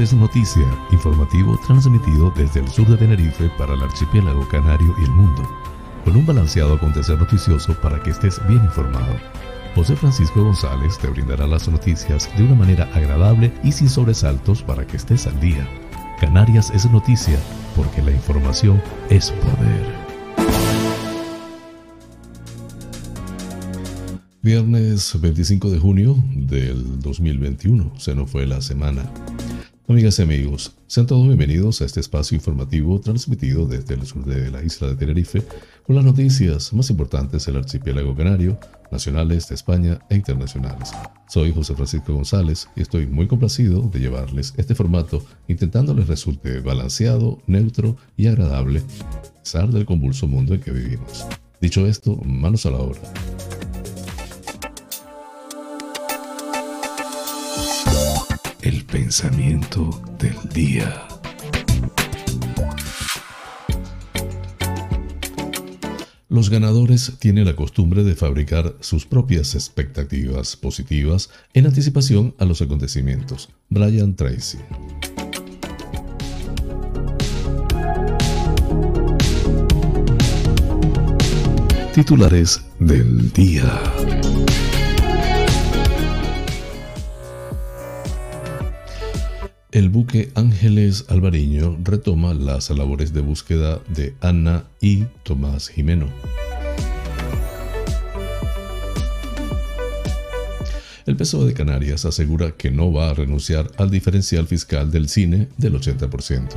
Es noticia, informativo transmitido desde el sur de Tenerife para el archipiélago canario y el mundo, con un balanceado acontecer noticioso para que estés bien informado. José Francisco González te brindará las noticias de una manera agradable y sin sobresaltos para que estés al día. Canarias es noticia porque la información es poder. Viernes 25 de junio del 2021, se nos fue la semana. Amigas y amigos, sean todos bienvenidos a este espacio informativo transmitido desde el sur de la isla de Tenerife con las noticias más importantes del archipiélago canario, nacionales de España e internacionales. Soy José Francisco González y estoy muy complacido de llevarles este formato intentando les resulte balanceado, neutro y agradable a pesar del convulso mundo en que vivimos. Dicho esto, manos a la obra. Pensamiento del día. Los ganadores tienen la costumbre de fabricar sus propias expectativas positivas en anticipación a los acontecimientos. Brian Tracy. Titulares del día. El buque Ángeles Alvariño retoma las labores de búsqueda de Ana y Tomás Jimeno. El PSOE de Canarias asegura que no va a renunciar al diferencial fiscal del cine del 80%.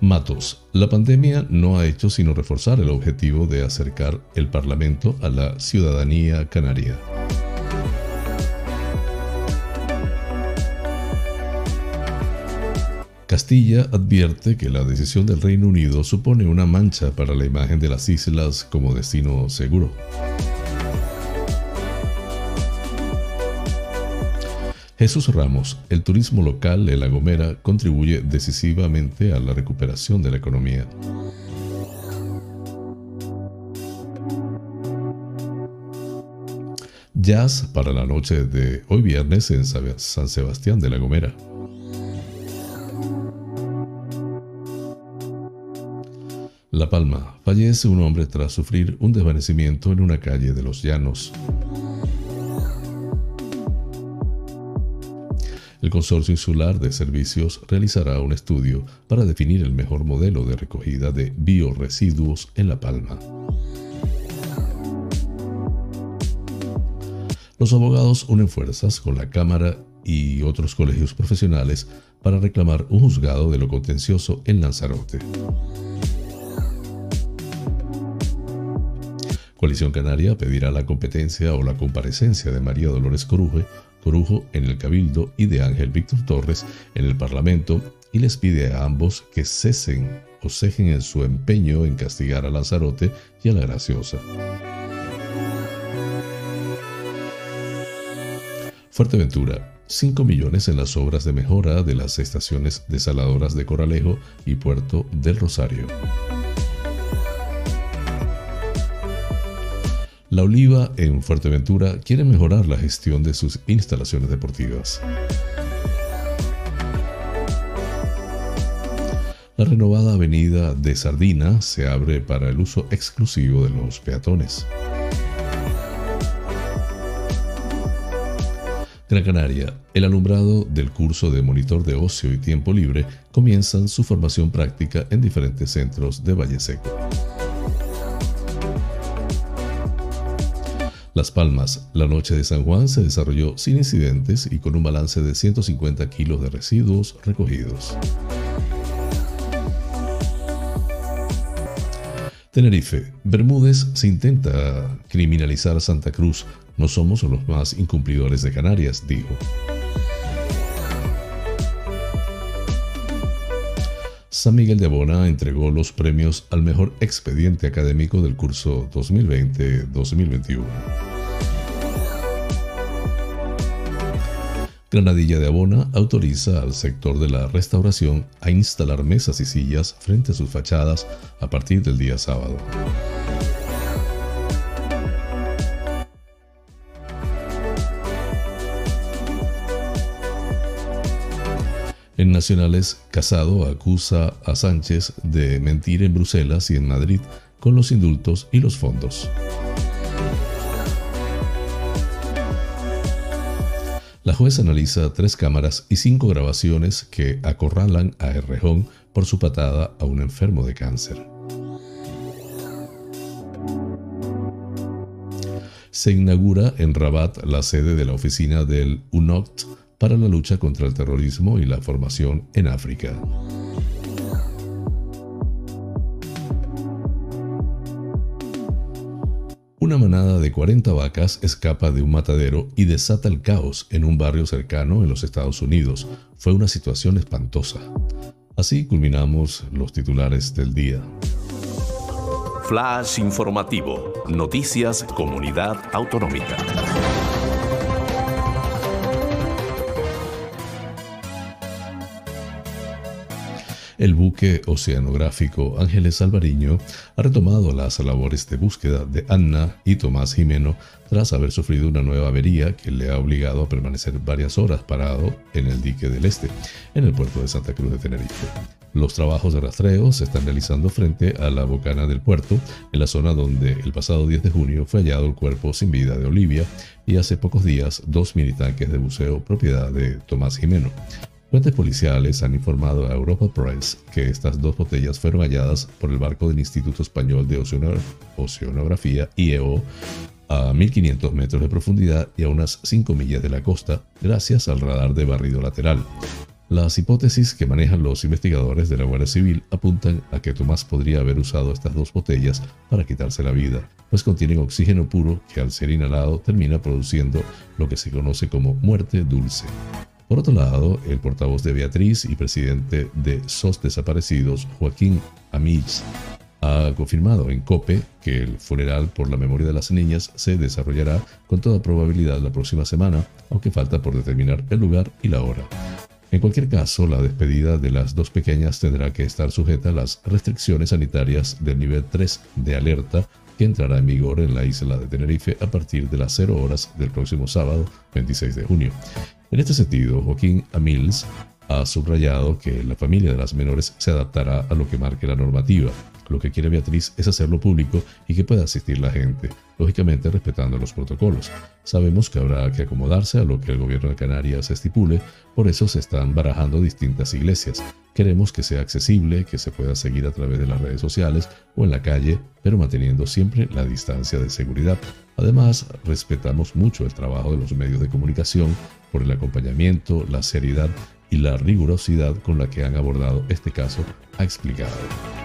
Matos. La pandemia no ha hecho sino reforzar el objetivo de acercar el Parlamento a la ciudadanía canaria. Castilla advierte que la decisión del Reino Unido supone una mancha para la imagen de las islas como destino seguro. Jesús Ramos, el turismo local en La Gomera contribuye decisivamente a la recuperación de la economía. Jazz para la noche de hoy viernes en San Sebastián de La Gomera. La Palma. Fallece un hombre tras sufrir un desvanecimiento en una calle de Los Llanos. El Consorcio Insular de Servicios realizará un estudio para definir el mejor modelo de recogida de bioresiduos en La Palma. Los abogados unen fuerzas con la Cámara y otros colegios profesionales para reclamar un juzgado de lo contencioso en Lanzarote. Coalición Canaria pedirá la competencia o la comparecencia de María Dolores Corujo, Corujo en el Cabildo y de Ángel Víctor Torres en el Parlamento y les pide a ambos que cesen o cejen en su empeño en castigar a Lanzarote y a la Graciosa. Fuerteventura. 5 millones en las obras de mejora de las estaciones desaladoras de Coralejo y Puerto del Rosario. La Oliva en Fuerteventura quiere mejorar la gestión de sus instalaciones deportivas. La renovada avenida de Sardina se abre para el uso exclusivo de los peatones. Gran Canaria, el alumbrado del curso de monitor de ocio y tiempo libre comienzan su formación práctica en diferentes centros de Valle Seco. Las Palmas, la noche de San Juan se desarrolló sin incidentes y con un balance de 150 kilos de residuos recogidos. Tenerife, Bermúdez se intenta criminalizar a Santa Cruz. No somos los más incumplidores de Canarias, dijo. San Miguel de Abona entregó los premios al mejor expediente académico del curso 2020-2021. Granadilla de Abona autoriza al sector de la restauración a instalar mesas y sillas frente a sus fachadas a partir del día sábado. En Nacionales, Casado acusa a Sánchez de mentir en Bruselas y en Madrid con los indultos y los fondos. La jueza analiza tres cámaras y cinco grabaciones que acorralan a Errejón por su patada a un enfermo de cáncer. Se inaugura en Rabat la sede de la oficina del UNOCT para la lucha contra el terrorismo y la formación en África. Una manada de 40 vacas escapa de un matadero y desata el caos en un barrio cercano en los Estados Unidos. Fue una situación espantosa. Así culminamos los titulares del día. Flash informativo. Noticias Comunidad Autonómica. El buque oceanográfico Ángeles Alvariño ha retomado las labores de búsqueda de Anna y Tomás Jimeno tras haber sufrido una nueva avería que le ha obligado a permanecer varias horas parado en el dique del Este, en el puerto de Santa Cruz de Tenerife. Los trabajos de rastreo se están realizando frente a la bocana del puerto, en la zona donde el pasado 10 de junio fue hallado el cuerpo sin vida de Olivia y hace pocos días dos militanques de buceo propiedad de Tomás Jimeno. Fuentes policiales han informado a Europa Press que estas dos botellas fueron halladas por el barco del Instituto Español de Oceanografía, IEO, a 1500 metros de profundidad y a unas 5 millas de la costa, gracias al radar de barrido lateral. Las hipótesis que manejan los investigadores de la Guardia Civil apuntan a que Tomás podría haber usado estas dos botellas para quitarse la vida, pues contienen oxígeno puro que al ser inhalado termina produciendo lo que se conoce como muerte dulce. Por otro lado, el portavoz de Beatriz y presidente de SOS Desaparecidos, Joaquín Amich, ha confirmado en COPE que el funeral por la memoria de las niñas se desarrollará con toda probabilidad la próxima semana, aunque falta por determinar el lugar y la hora. En cualquier caso, la despedida de las dos pequeñas tendrá que estar sujeta a las restricciones sanitarias del nivel 3 de alerta que entrará en vigor en la isla de Tenerife a partir de las 0 horas del próximo sábado 26 de junio. En este sentido, Joaquín Amils ha subrayado que la familia de las menores se adaptará a lo que marque la normativa. Lo que quiere Beatriz es hacerlo público y que pueda asistir la gente, lógicamente respetando los protocolos. Sabemos que habrá que acomodarse a lo que el gobierno de Canarias estipule, por eso se están barajando distintas iglesias. Queremos que sea accesible, que se pueda seguir a través de las redes sociales o en la calle, pero manteniendo siempre la distancia de seguridad. Además, respetamos mucho el trabajo de los medios de comunicación por el acompañamiento, la seriedad y la rigurosidad con la que han abordado este caso, ha explicado.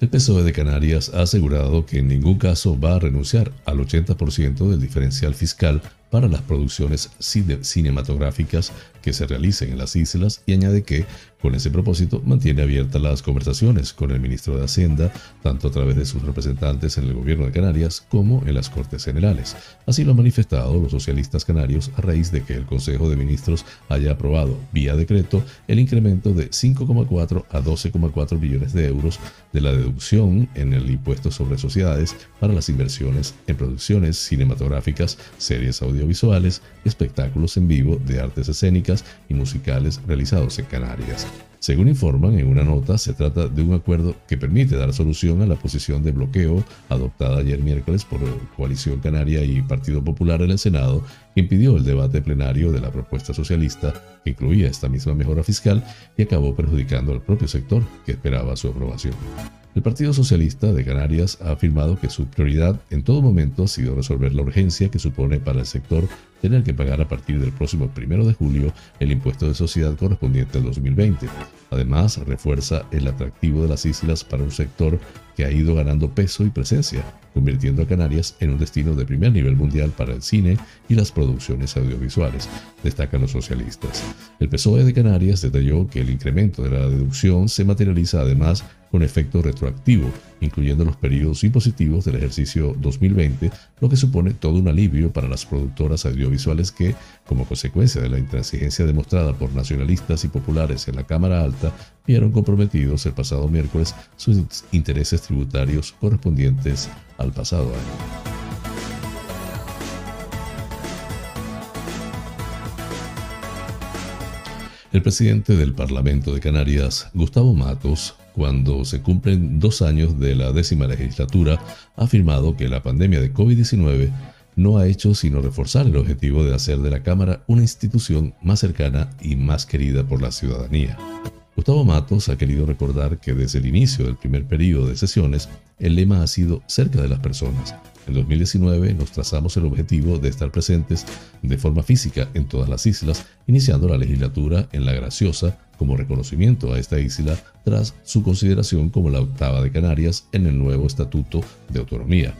El PSOE de Canarias ha asegurado que en ningún caso va a renunciar al 80% del diferencial fiscal para las producciones cinematográficas que se realicen en las islas y añade que, con ese propósito, mantiene abiertas las conversaciones con el ministro de Hacienda, tanto a través de sus representantes en el gobierno de Canarias como en las Cortes Generales. Así lo han manifestado los socialistas canarios a raíz de que el Consejo de Ministros haya aprobado, vía decreto, el incremento de 5,4 a 12,4 billones de euros de la deducción en el impuesto sobre sociedades para las inversiones en producciones cinematográficas, series audiovisuales, espectáculos en vivo de artes escénicas, y musicales realizados en Canarias. Según informan en una nota, se trata de un acuerdo que permite dar solución a la posición de bloqueo adoptada ayer miércoles por Coalición Canaria y Partido Popular en el Senado, impidió el debate plenario de la propuesta socialista que incluía esta misma mejora fiscal y acabó perjudicando al propio sector que esperaba su aprobación. El Partido Socialista de Canarias ha afirmado que su prioridad en todo momento ha sido resolver la urgencia que supone para el sector tener que pagar a partir del próximo 1 de julio el impuesto de sociedad correspondiente al 2020. Además, refuerza el atractivo de las islas para un sector que ha ido ganando peso y presencia, convirtiendo a Canarias en un destino de primer nivel mundial para el cine y las producciones audiovisuales, destacan los socialistas. El PSOE de Canarias detalló que el incremento de la deducción se materializa además con efecto retroactivo, incluyendo los periodos impositivos del ejercicio 2020, lo que supone todo un alivio para las productoras audiovisuales que, como consecuencia de la intransigencia demostrada por nacionalistas y populares en la Cámara Alta, vieron comprometidos el pasado miércoles sus intereses tributarios correspondientes al pasado año. El presidente del Parlamento de Canarias, Gustavo Matos, cuando se cumplen dos años de la décima legislatura, ha afirmado que la pandemia de COVID-19 no ha hecho sino reforzar el objetivo de hacer de la Cámara una institución más cercana y más querida por la ciudadanía. Gustavo Matos ha querido recordar que desde el inicio del primer periodo de sesiones, el lema ha sido cerca de las personas, en 2019 nos trazamos el objetivo de estar presentes de forma física en todas las islas, iniciando la legislatura en La Graciosa como reconocimiento a esta isla tras su consideración como la octava de Canarias en el nuevo Estatuto de Autonomía.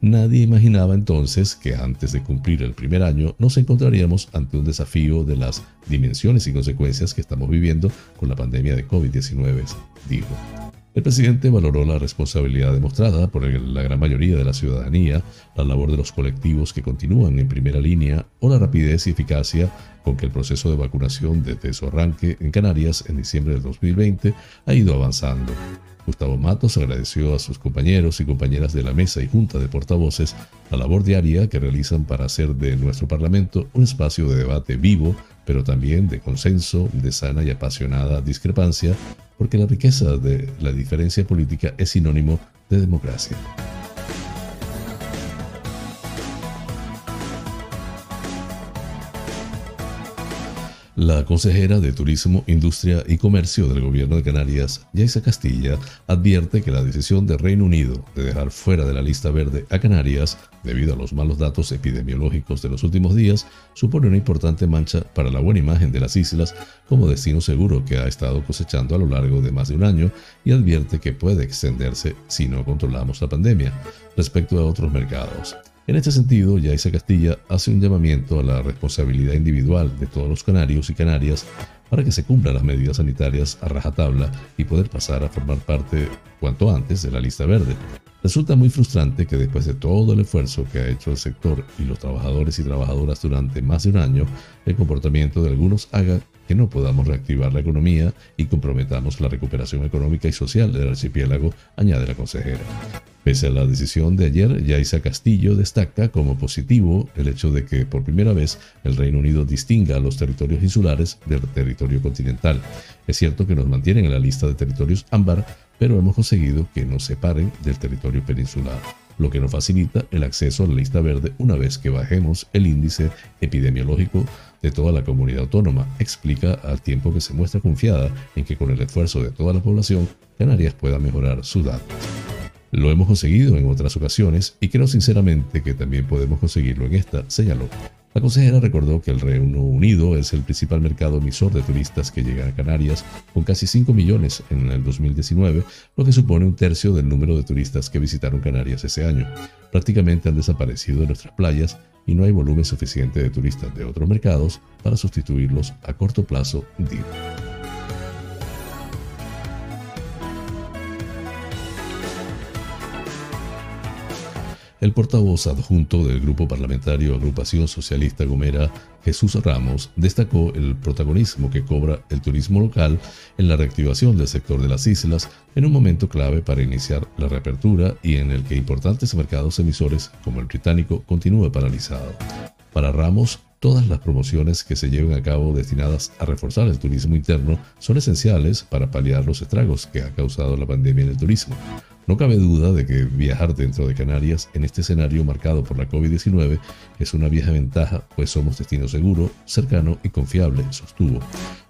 Nadie imaginaba entonces que antes de cumplir el primer año nos encontraríamos ante un desafío de las dimensiones y consecuencias que estamos viviendo con la pandemia de COVID-19, dijo. El presidente valoró la responsabilidad demostrada por la gran mayoría de la ciudadanía, la labor de los colectivos que continúan en primera línea o la rapidez y eficacia con que el proceso de vacunación desde su arranque en Canarias en diciembre del 2020 ha ido avanzando. Gustavo Matos agradeció a sus compañeros y compañeras de la mesa y junta de portavoces la labor diaria que realizan para hacer de nuestro Parlamento un espacio de debate vivo, pero también de consenso, de sana y apasionada discrepancia porque la riqueza de la diferencia política es sinónimo de democracia. La consejera de Turismo, Industria y Comercio del Gobierno de Canarias, Yaisa Castilla, advierte que la decisión del Reino Unido de dejar fuera de la lista verde a Canarias, debido a los malos datos epidemiológicos de los últimos días, supone una importante mancha para la buena imagen de las islas como destino seguro que ha estado cosechando a lo largo de más de un año y advierte que puede extenderse si no controlamos la pandemia respecto a otros mercados. En este sentido, Yaisa Castilla hace un llamamiento a la responsabilidad individual de todos los canarios y canarias para que se cumplan las medidas sanitarias a rajatabla y poder pasar a formar parte cuanto antes de la lista verde. Resulta muy frustrante que después de todo el esfuerzo que ha hecho el sector y los trabajadores y trabajadoras durante más de un año, el comportamiento de algunos haga que no podamos reactivar la economía y comprometamos la recuperación económica y social del archipiélago, añade la consejera. Pese a la decisión de ayer, Yaisa Castillo destaca como positivo el hecho de que por primera vez el Reino Unido distinga a los territorios insulares del territorio continental. Es cierto que nos mantienen en la lista de territorios ámbar, pero hemos conseguido que nos separen del territorio peninsular, lo que nos facilita el acceso a la lista verde una vez que bajemos el índice epidemiológico de toda la comunidad autónoma, explica al tiempo que se muestra confiada en que con el esfuerzo de toda la población, Canarias pueda mejorar sus datos. Lo hemos conseguido en otras ocasiones y creo sinceramente que también podemos conseguirlo en esta, señaló. La consejera recordó que el Reino Unido es el principal mercado emisor de turistas que llegan a Canarias, con casi 5 millones en el 2019, lo que supone un tercio del número de turistas que visitaron Canarias ese año. Prácticamente han desaparecido de nuestras playas y no hay volumen suficiente de turistas de otros mercados para sustituirlos a corto plazo, dijo. El portavoz adjunto del grupo parlamentario Agrupación Socialista Gomera, Jesús Ramos, destacó el protagonismo que cobra el turismo local en la reactivación del sector de las islas en un momento clave para iniciar la reapertura y en el que importantes mercados emisores como el británico continúa paralizado. Para Ramos, Todas las promociones que se lleven a cabo destinadas a reforzar el turismo interno son esenciales para paliar los estragos que ha causado la pandemia en el turismo. No cabe duda de que viajar dentro de Canarias en este escenario marcado por la COVID-19 es una vieja ventaja, pues somos destino seguro, cercano y confiable, sostuvo.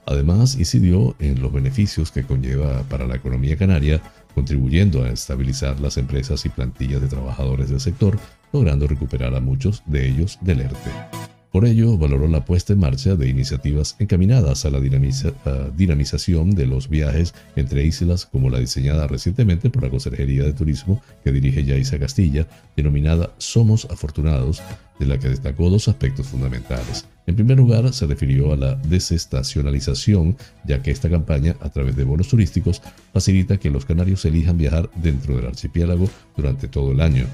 Además, incidió en los beneficios que conlleva para la economía canaria, contribuyendo a estabilizar las empresas y plantillas de trabajadores del sector, logrando recuperar a muchos de ellos del ERTE. Por ello, valoró la puesta en marcha de iniciativas encaminadas a la dinamización de los viajes entre islas, como la diseñada recientemente por la Consejería de Turismo que dirige Yaisa Castilla, denominada Somos Afortunados, de la que destacó dos aspectos fundamentales. En primer lugar, se refirió a la desestacionalización, ya que esta campaña, a través de bonos turísticos, facilita que los canarios elijan viajar dentro del archipiélago durante todo el año.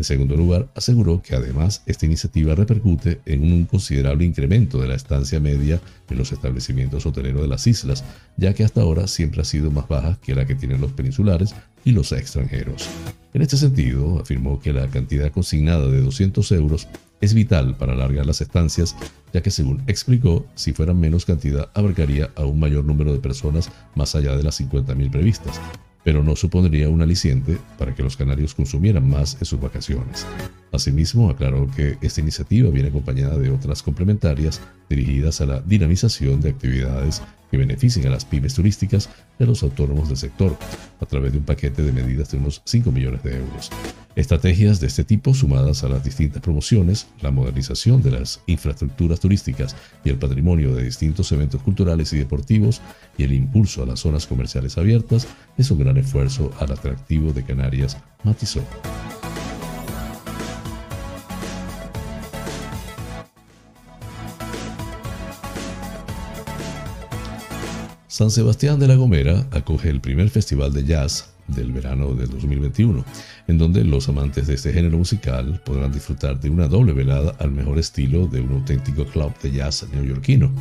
En segundo lugar, aseguró que además esta iniciativa repercute en un considerable incremento de la estancia media en los establecimientos hoteleros de las islas, ya que hasta ahora siempre ha sido más baja que la que tienen los peninsulares y los extranjeros. En este sentido, afirmó que la cantidad consignada de 200 euros es vital para alargar las estancias, ya que según explicó, si fueran menos cantidad abarcaría a un mayor número de personas más allá de las 50.000 previstas, pero no supondría un aliciente para que los canarios consumieran más en sus vacaciones. Asimismo, aclaró que esta iniciativa viene acompañada de otras complementarias dirigidas a la dinamización de actividades que beneficien a las pymes turísticas a los autónomos del sector, a través de un paquete de medidas de unos 5 millones de euros. Estrategias de este tipo, sumadas a las distintas promociones, la modernización de las infraestructuras turísticas y el patrimonio de distintos eventos culturales y deportivos, y el impulso a las zonas comerciales abiertas, es un gran esfuerzo al atractivo de Canarias, matizó. San Sebastián de la Gomera acoge el primer festival de jazz del verano del 2021, en donde los amantes de este género musical podrán disfrutar de una doble velada al mejor estilo de un auténtico club de jazz neoyorquino,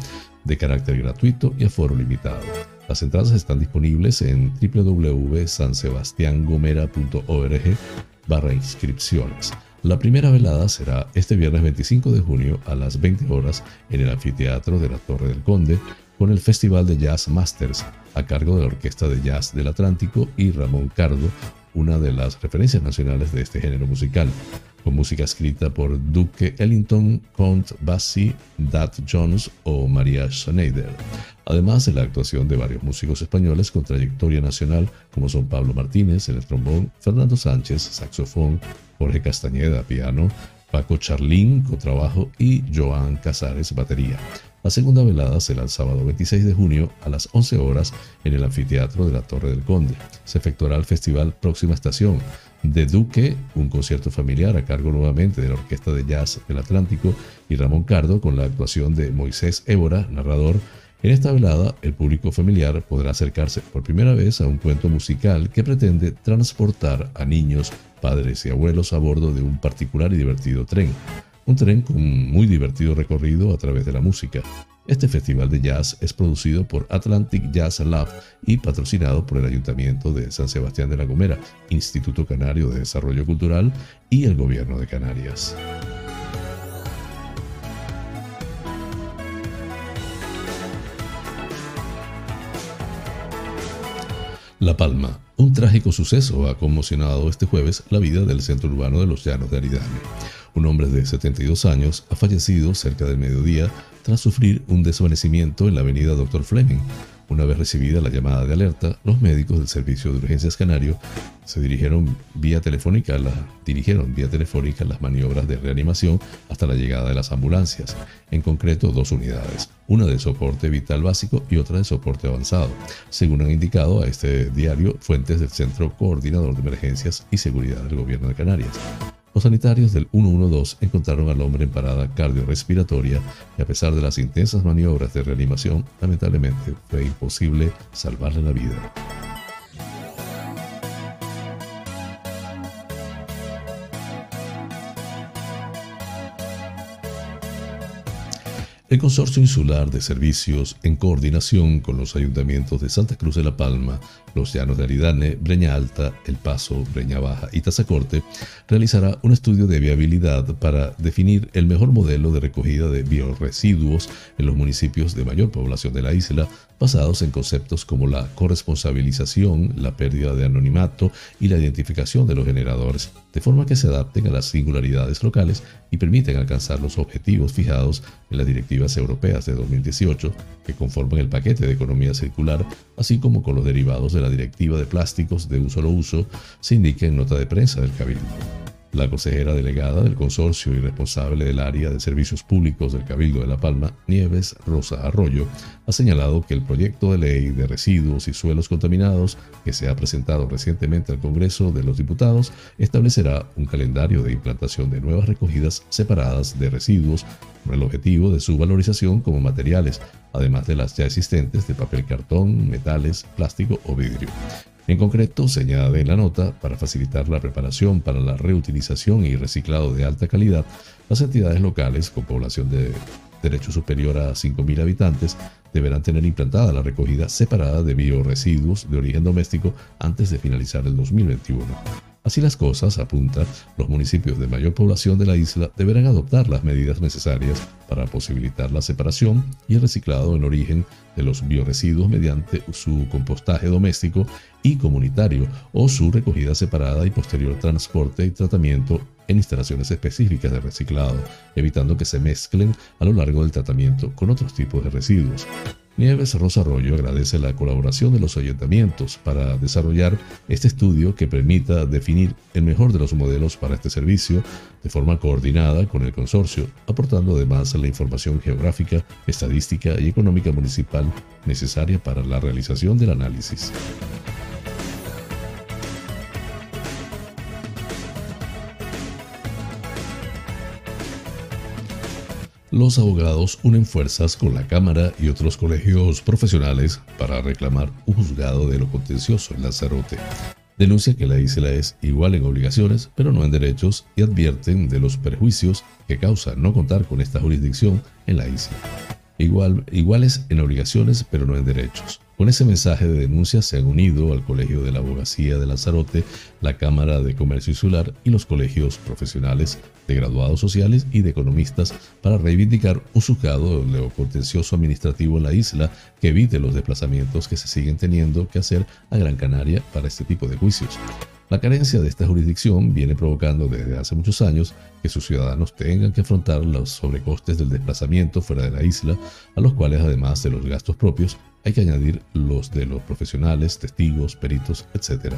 de carácter gratuito y aforo limitado. Las entradas están disponibles en www.sansebastiangomera.org barra inscripciones. La primera velada será este viernes 25 de junio a las 20 horas en el anfiteatro de la Torre del Conde, con el Festival de Jazz Masters a cargo de la Orquesta de Jazz del Atlántico y Ramón Cardo, una de las referencias nacionales de este género musical, con música escrita por Duke Ellington, Count Basie, Dad Jones o María Schneider. Además de la actuación de varios músicos españoles con trayectoria nacional, como son Pablo Martínez en el trombón, Fernando Sánchez, saxofón, Jorge Castañeda, piano, Paco Charlín, contrabajo y Joan Casares, batería. La segunda velada será el sábado 26 de junio a las 11 horas en el anfiteatro de la Torre del Conde. Se efectuará el festival Próxima Estación de Duque, un concierto familiar a cargo nuevamente de la Orquesta de Jazz del Atlántico y Ramón Cardo con la actuación de Moisés Évora, narrador. En esta velada, el público familiar podrá acercarse por primera vez a un cuento musical que pretende transportar a niños, padres y abuelos a bordo de un particular y divertido tren un tren con un muy divertido recorrido a través de la música. Este festival de jazz es producido por Atlantic Jazz Lab y patrocinado por el Ayuntamiento de San Sebastián de la Gomera, Instituto Canario de Desarrollo Cultural y el Gobierno de Canarias. La Palma. Un trágico suceso ha conmocionado este jueves la vida del centro urbano de los Llanos de Aridane. Un hombre de 72 años ha fallecido cerca del mediodía tras sufrir un desvanecimiento en la avenida Dr. Fleming. Una vez recibida la llamada de alerta, los médicos del Servicio de Urgencias Canario se dirigieron vía telefónica, dirigieron vía telefónica las maniobras de reanimación hasta la llegada de las ambulancias, en concreto dos unidades, una de soporte vital básico y otra de soporte avanzado, según han indicado a este diario fuentes del Centro Coordinador de Emergencias y Seguridad del Gobierno de Canarias. Los sanitarios del 112 encontraron al hombre en parada cardiorrespiratoria y a pesar de las intensas maniobras de reanimación, lamentablemente fue imposible salvarle la vida. El Consorcio Insular de Servicios, en coordinación con los ayuntamientos de Santa Cruz de la Palma, Los Llanos de Aridane, Breña Alta, El Paso, Breña Baja y Tazacorte, realizará un estudio de viabilidad para definir el mejor modelo de recogida de bioresiduos en los municipios de mayor población de la isla, basados en conceptos como la corresponsabilización, la pérdida de anonimato y la identificación de los generadores, de forma que se adapten a las singularidades locales y permiten alcanzar los objetivos fijados en las directivas europeas de 2018 que conforman el paquete de economía circular, así como con los derivados de la directiva de plásticos de un solo uso, se indica en nota de prensa del Cabildo. La consejera delegada del consorcio y responsable del área de servicios públicos del Cabildo de La Palma, Nieves Rosa Arroyo, ha señalado que el proyecto de ley de residuos y suelos contaminados que se ha presentado recientemente al Congreso de los Diputados establecerá un calendario de implantación de nuevas recogidas separadas de residuos con el objetivo de su valorización como materiales, además de las ya existentes de papel cartón, metales, plástico o vidrio. En concreto, se añade en la nota, para facilitar la preparación para la reutilización y reciclado de alta calidad, las entidades locales con población de derecho superior a 5.000 habitantes deberán tener implantada la recogida separada de bioresiduos de origen doméstico antes de finalizar el 2021. Así las cosas, apunta, los municipios de mayor población de la isla deberán adoptar las medidas necesarias para posibilitar la separación y el reciclado en origen de los bioresiduos mediante su compostaje doméstico y comunitario o su recogida separada y posterior transporte y tratamiento en instalaciones específicas de reciclado, evitando que se mezclen a lo largo del tratamiento con otros tipos de residuos. Nieves Rosa Arroyo agradece la colaboración de los ayuntamientos para desarrollar este estudio que permita definir el mejor de los modelos para este servicio de forma coordinada con el consorcio, aportando además la información geográfica, estadística y económica municipal necesaria para la realización del análisis. Los abogados unen fuerzas con la Cámara y otros colegios profesionales para reclamar un juzgado de lo contencioso en Lanzarote. Denuncia que la isla es igual en obligaciones, pero no en derechos, y advierten de los perjuicios que causa no contar con esta jurisdicción en la isla. Igual, iguales en obligaciones, pero no en derechos. Con ese mensaje de denuncia se han unido al Colegio de la Abogacía de Lanzarote, la Cámara de Comercio Insular y los colegios profesionales de graduados sociales y de economistas para reivindicar un juzgado contencioso administrativo en la isla que evite los desplazamientos que se siguen teniendo que hacer a Gran Canaria para este tipo de juicios. La carencia de esta jurisdicción viene provocando desde hace muchos años que sus ciudadanos tengan que afrontar los sobrecostes del desplazamiento fuera de la isla, a los cuales además de los gastos propios hay que añadir los de los profesionales, testigos, peritos, etc.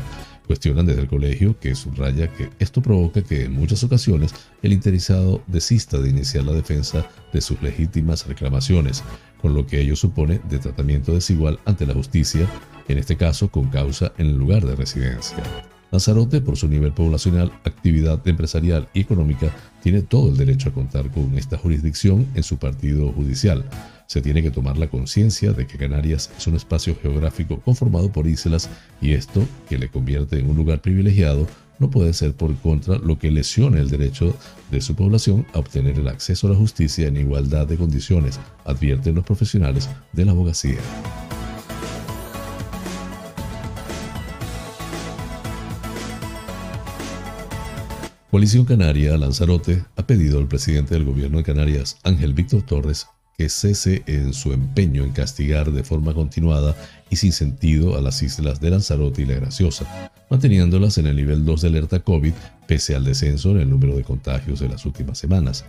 Cuestionan desde el colegio que subraya que esto provoca que en muchas ocasiones el interesado desista de iniciar la defensa de sus legítimas reclamaciones, con lo que ello supone de tratamiento desigual ante la justicia, en este caso con causa en el lugar de residencia. Lanzarote, por su nivel poblacional, actividad empresarial y económica, tiene todo el derecho a contar con esta jurisdicción en su partido judicial. Se tiene que tomar la conciencia de que Canarias es un espacio geográfico conformado por islas y esto, que le convierte en un lugar privilegiado, no puede ser por contra lo que lesione el derecho de su población a obtener el acceso a la justicia en igualdad de condiciones, advierten los profesionales de la abogacía. Coalición Canaria Lanzarote ha pedido al presidente del gobierno de Canarias, Ángel Víctor Torres, que cese en su empeño en castigar de forma continuada y sin sentido a las islas de Lanzarote y La Graciosa, manteniéndolas en el nivel 2 de alerta COVID pese al descenso en el número de contagios de las últimas semanas.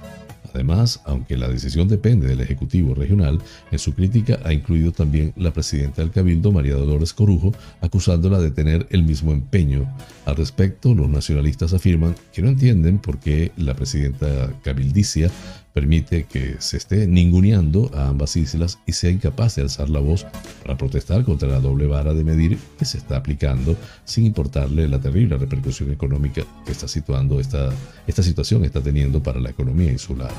Además, aunque la decisión depende del Ejecutivo Regional, en su crítica ha incluido también la presidenta del Cabildo, María Dolores Corujo, acusándola de tener el mismo empeño. Al respecto, los nacionalistas afirman que no entienden por qué la presidenta cabildicia permite que se esté ninguneando a ambas islas y sea incapaz de alzar la voz para protestar contra la doble vara de medir que se está aplicando sin importarle la terrible repercusión económica que está situando esta, esta situación está teniendo para la economía insular.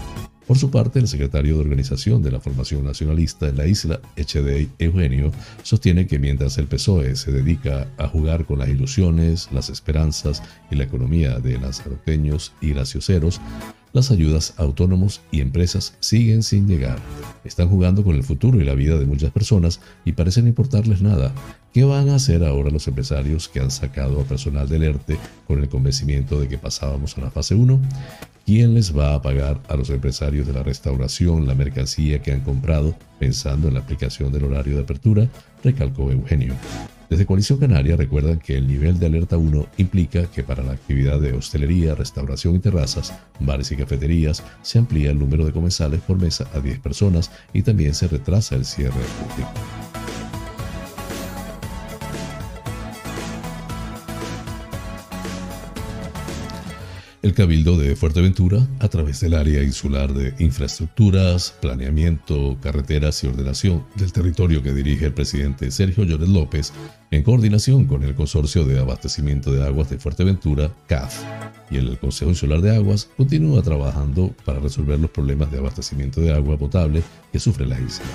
Por su parte, el secretario de Organización de la Formación Nacionalista en la isla, HD Eugenio, sostiene que mientras el PSOE se dedica a jugar con las ilusiones, las esperanzas y la economía de lanzaroteños y gracioseros, las ayudas a autónomos y empresas siguen sin llegar. Están jugando con el futuro y la vida de muchas personas y parecen importarles nada. ¿Qué van a hacer ahora los empresarios que han sacado a personal del ERTE con el convencimiento de que pasábamos a la fase 1? ¿Quién les va a pagar a los empresarios de la restauración la mercancía que han comprado pensando en la aplicación del horario de apertura? Recalcó Eugenio. Desde Coalición Canaria recuerdan que el nivel de alerta 1 implica que para la actividad de hostelería, restauración y terrazas, bares y cafeterías se amplía el número de comensales por mesa a 10 personas y también se retrasa el cierre público. El Cabildo de Fuerteventura, a través del área insular de infraestructuras, planeamiento, carreteras y ordenación del territorio que dirige el presidente Sergio Lloret López, en coordinación con el Consorcio de Abastecimiento de Aguas de Fuerteventura, CAF, y el Consejo Insular de Aguas, continúa trabajando para resolver los problemas de abastecimiento de agua potable que sufre la isla.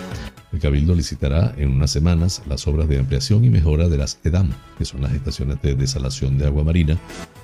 El Cabildo licitará en unas semanas las obras de ampliación y mejora de las EDAM, que son las estaciones de desalación de agua marina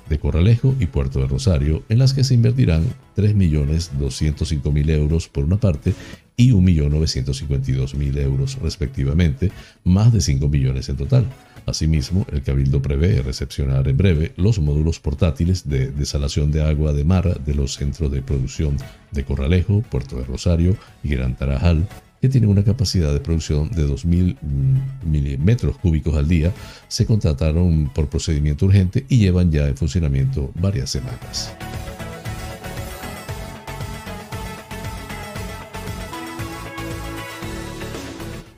de Corralejo y Puerto de Rosario, en las que se invertirán 3.205.000 euros por una parte y 1.952.000 euros respectivamente, más de 5 millones en total. Asimismo, el Cabildo prevé recepcionar en breve los módulos portátiles de desalación de agua de mar de los centros de producción de Corralejo, Puerto de Rosario y Gran Tarajal, que tienen una capacidad de producción de 2.000 mm, metros cúbicos al día, se contrataron por procedimiento urgente y llevan ya en funcionamiento varias semanas.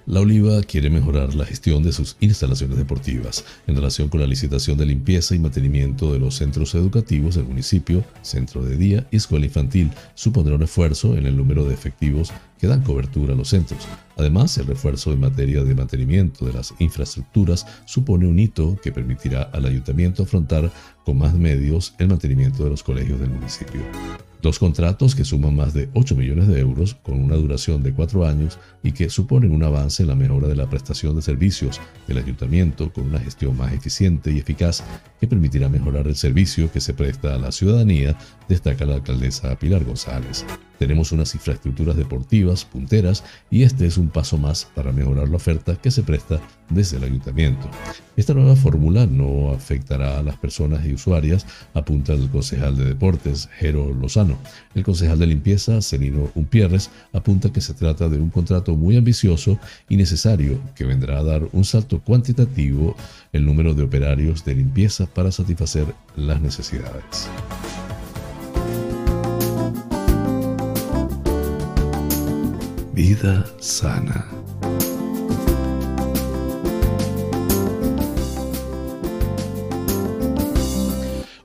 La Oliva quiere mejorar la gestión de sus instalaciones deportivas en relación con la licitación de limpieza y mantenimiento de los centros educativos del municipio, centro de día y escuela infantil. Supondrá un esfuerzo en el número de efectivos que dan cobertura a los centros. Además, el refuerzo en materia de mantenimiento de las infraestructuras supone un hito que permitirá al ayuntamiento afrontar con más medios el mantenimiento de los colegios del municipio. Dos contratos que suman más de 8 millones de euros con una duración de cuatro años y que suponen un avance en la mejora de la prestación de servicios del ayuntamiento con una gestión más eficiente y eficaz que permitirá mejorar el servicio que se presta a la ciudadanía, destaca la alcaldesa Pilar González. Tenemos unas infraestructuras deportivas punteras y este es un paso más para mejorar la oferta que se presta desde el ayuntamiento. Esta nueva fórmula no afectará a las personas y usuarias, apunta el concejal de deportes, Jero Lozano. El concejal de limpieza, Celino Umpierres, apunta que se trata de un contrato muy ambicioso y necesario que vendrá a dar un salto cuantitativo el número de operarios de limpieza para satisfacer las necesidades. Vida sana.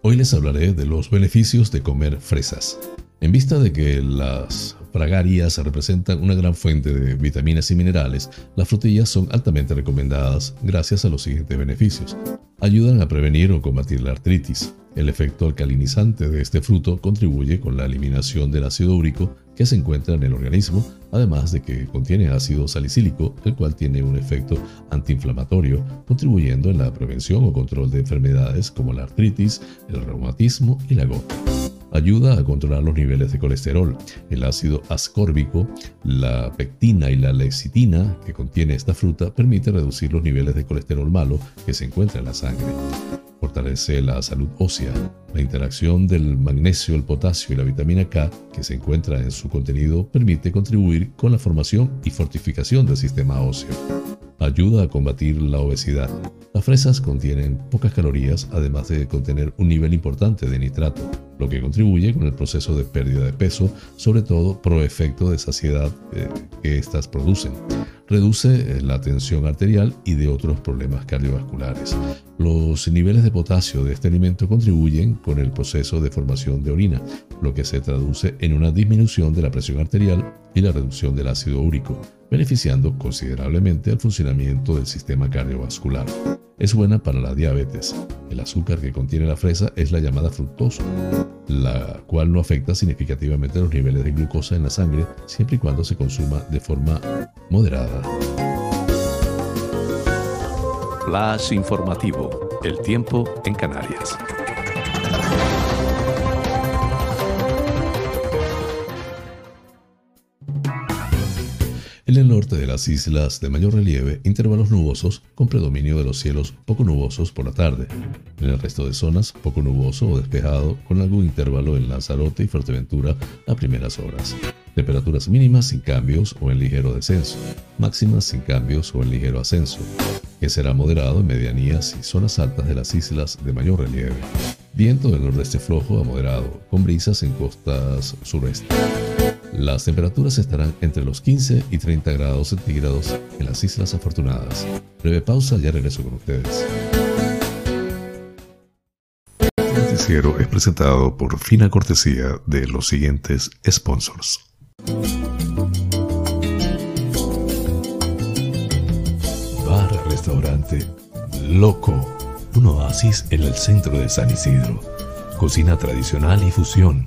Hoy les hablaré de los beneficios de comer fresas. En vista de que las fragarias representan una gran fuente de vitaminas y minerales, las frutillas son altamente recomendadas gracias a los siguientes beneficios. Ayudan a prevenir o combatir la artritis, el efecto alcalinizante de este fruto contribuye con la eliminación del ácido úrico que se encuentra en el organismo, además de que contiene ácido salicílico, el cual tiene un efecto antiinflamatorio, contribuyendo en la prevención o control de enfermedades como la artritis, el reumatismo y la gota. Ayuda a controlar los niveles de colesterol. El ácido ascórbico, la pectina y la lecitina que contiene esta fruta permite reducir los niveles de colesterol malo que se encuentra en la sangre fortalece la salud ósea. La interacción del magnesio, el potasio y la vitamina K que se encuentra en su contenido permite contribuir con la formación y fortificación del sistema óseo. Ayuda a combatir la obesidad. Las fresas contienen pocas calorías además de contener un nivel importante de nitrato, lo que contribuye con el proceso de pérdida de peso, sobre todo por efecto de saciedad eh, que éstas producen reduce la tensión arterial y de otros problemas cardiovasculares. Los niveles de potasio de este alimento contribuyen con el proceso de formación de orina, lo que se traduce en una disminución de la presión arterial y la reducción del ácido úrico, beneficiando considerablemente al funcionamiento del sistema cardiovascular. Es buena para la diabetes. El azúcar que contiene la fresa es la llamada fructosa, la cual no afecta significativamente los niveles de glucosa en la sangre siempre y cuando se consuma de forma moderada. Flash informativo. El tiempo en Canarias. En el norte de las islas de mayor relieve, intervalos nubosos con predominio de los cielos poco nubosos por la tarde. En el resto de zonas, poco nuboso o despejado con algún intervalo en Lanzarote y Fuerteventura a primeras horas. Temperaturas mínimas sin cambios o en ligero descenso. Máximas sin cambios o en ligero ascenso. Que será moderado en medianías y zonas altas de las islas de mayor relieve. Viento del nordeste flojo a moderado, con brisas en costas sureste. Las temperaturas estarán entre los 15 y 30 grados centígrados en las Islas Afortunadas. Breve pausa, ya regreso con ustedes. noticiero es presentado por fina cortesía de los siguientes sponsors. Bar Restaurante Loco, un oasis en el centro de San Isidro. Cocina tradicional y fusión,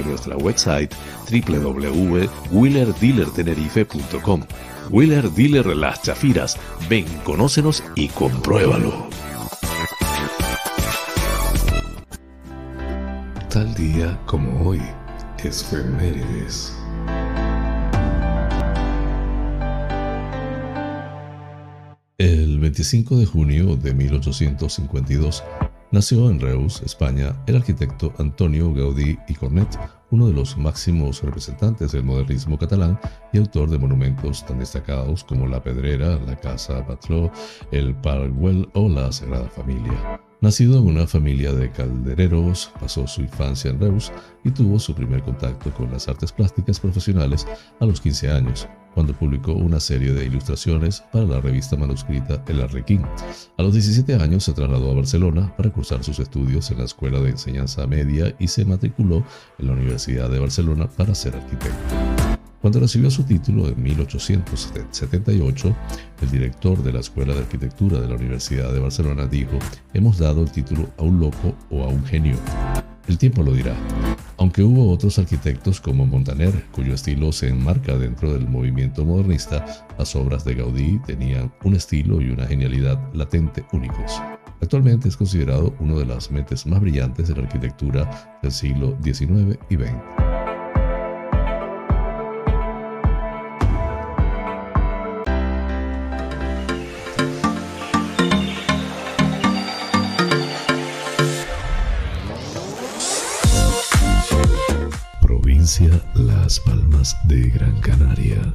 nuestra website www.wheelerdealertenerife.com. Wheeler Dealer Las Chafiras. Ven, conócenos y compruébalo. Tal día como hoy, es Femérides. El 25 de junio de 1852 nació en Reus, España, el arquitecto Antonio Gaudí y Cornet, uno de los máximos representantes del modernismo catalán y autor de monumentos tan destacados como La Pedrera, la Casa Batlló, el Parc Güell o la Sagrada Familia. Nacido en una familia de caldereros, pasó su infancia en Reus y tuvo su primer contacto con las artes plásticas profesionales a los 15 años, cuando publicó una serie de ilustraciones para la revista manuscrita El Arlequín. A los 17 años se trasladó a Barcelona para cursar sus estudios en la Escuela de Enseñanza Media y se matriculó en la Universidad de Barcelona para ser arquitecto. Cuando recibió su título en 1878, el director de la Escuela de Arquitectura de la Universidad de Barcelona dijo, hemos dado el título a un loco o a un genio. El tiempo lo dirá. Aunque hubo otros arquitectos como Montaner, cuyo estilo se enmarca dentro del movimiento modernista, las obras de Gaudí tenían un estilo y una genialidad latente únicos. Actualmente es considerado una de las mentes más brillantes de la arquitectura del siglo XIX y XX. Las Palmas de Gran Canaria.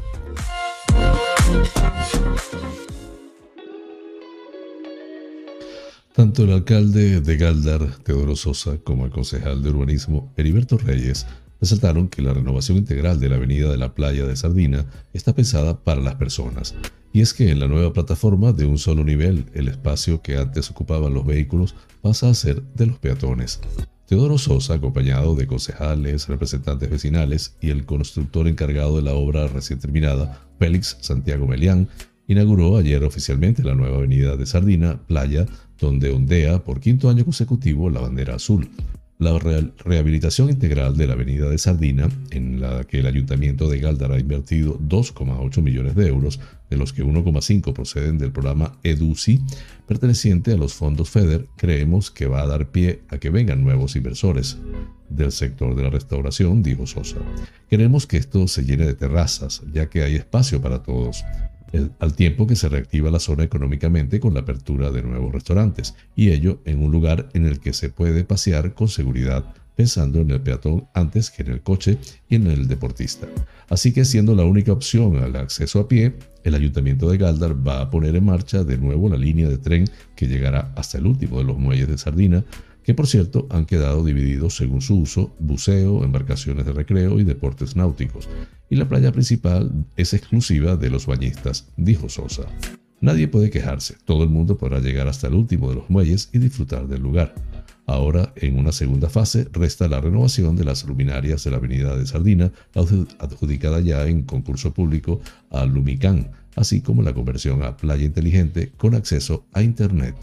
Tanto el alcalde de Galdar, Teodoro Sosa, como el concejal de urbanismo, Heriberto Reyes, resaltaron que la renovación integral de la avenida de la playa de Sardina está pensada para las personas. Y es que en la nueva plataforma de un solo nivel, el espacio que antes ocupaban los vehículos pasa a ser de los peatones. Teodoro Sosa, acompañado de concejales, representantes vecinales y el constructor encargado de la obra recién terminada, Félix Santiago Melián, inauguró ayer oficialmente la nueva avenida de Sardina, Playa, donde ondea por quinto año consecutivo la bandera azul. La rehabilitación integral de la avenida de Sardina, en la que el ayuntamiento de Galdar ha invertido 2,8 millones de euros, de los que 1,5 proceden del programa EDUCI, perteneciente a los fondos FEDER, creemos que va a dar pie a que vengan nuevos inversores del sector de la restauración, dijo Sosa. Queremos que esto se llene de terrazas, ya que hay espacio para todos al tiempo que se reactiva la zona económicamente con la apertura de nuevos restaurantes, y ello en un lugar en el que se puede pasear con seguridad, pensando en el peatón antes que en el coche y en el deportista. Así que siendo la única opción al acceso a pie, el ayuntamiento de Galdar va a poner en marcha de nuevo la línea de tren que llegará hasta el último de los muelles de Sardina, que por cierto han quedado divididos según su uso, buceo, embarcaciones de recreo y deportes náuticos, y la playa principal es exclusiva de los bañistas, dijo Sosa. Nadie puede quejarse, todo el mundo podrá llegar hasta el último de los muelles y disfrutar del lugar. Ahora, en una segunda fase, resta la renovación de las luminarias de la avenida de Sardina, adjudicada ya en concurso público a Lumicán, así como la conversión a playa inteligente con acceso a Internet.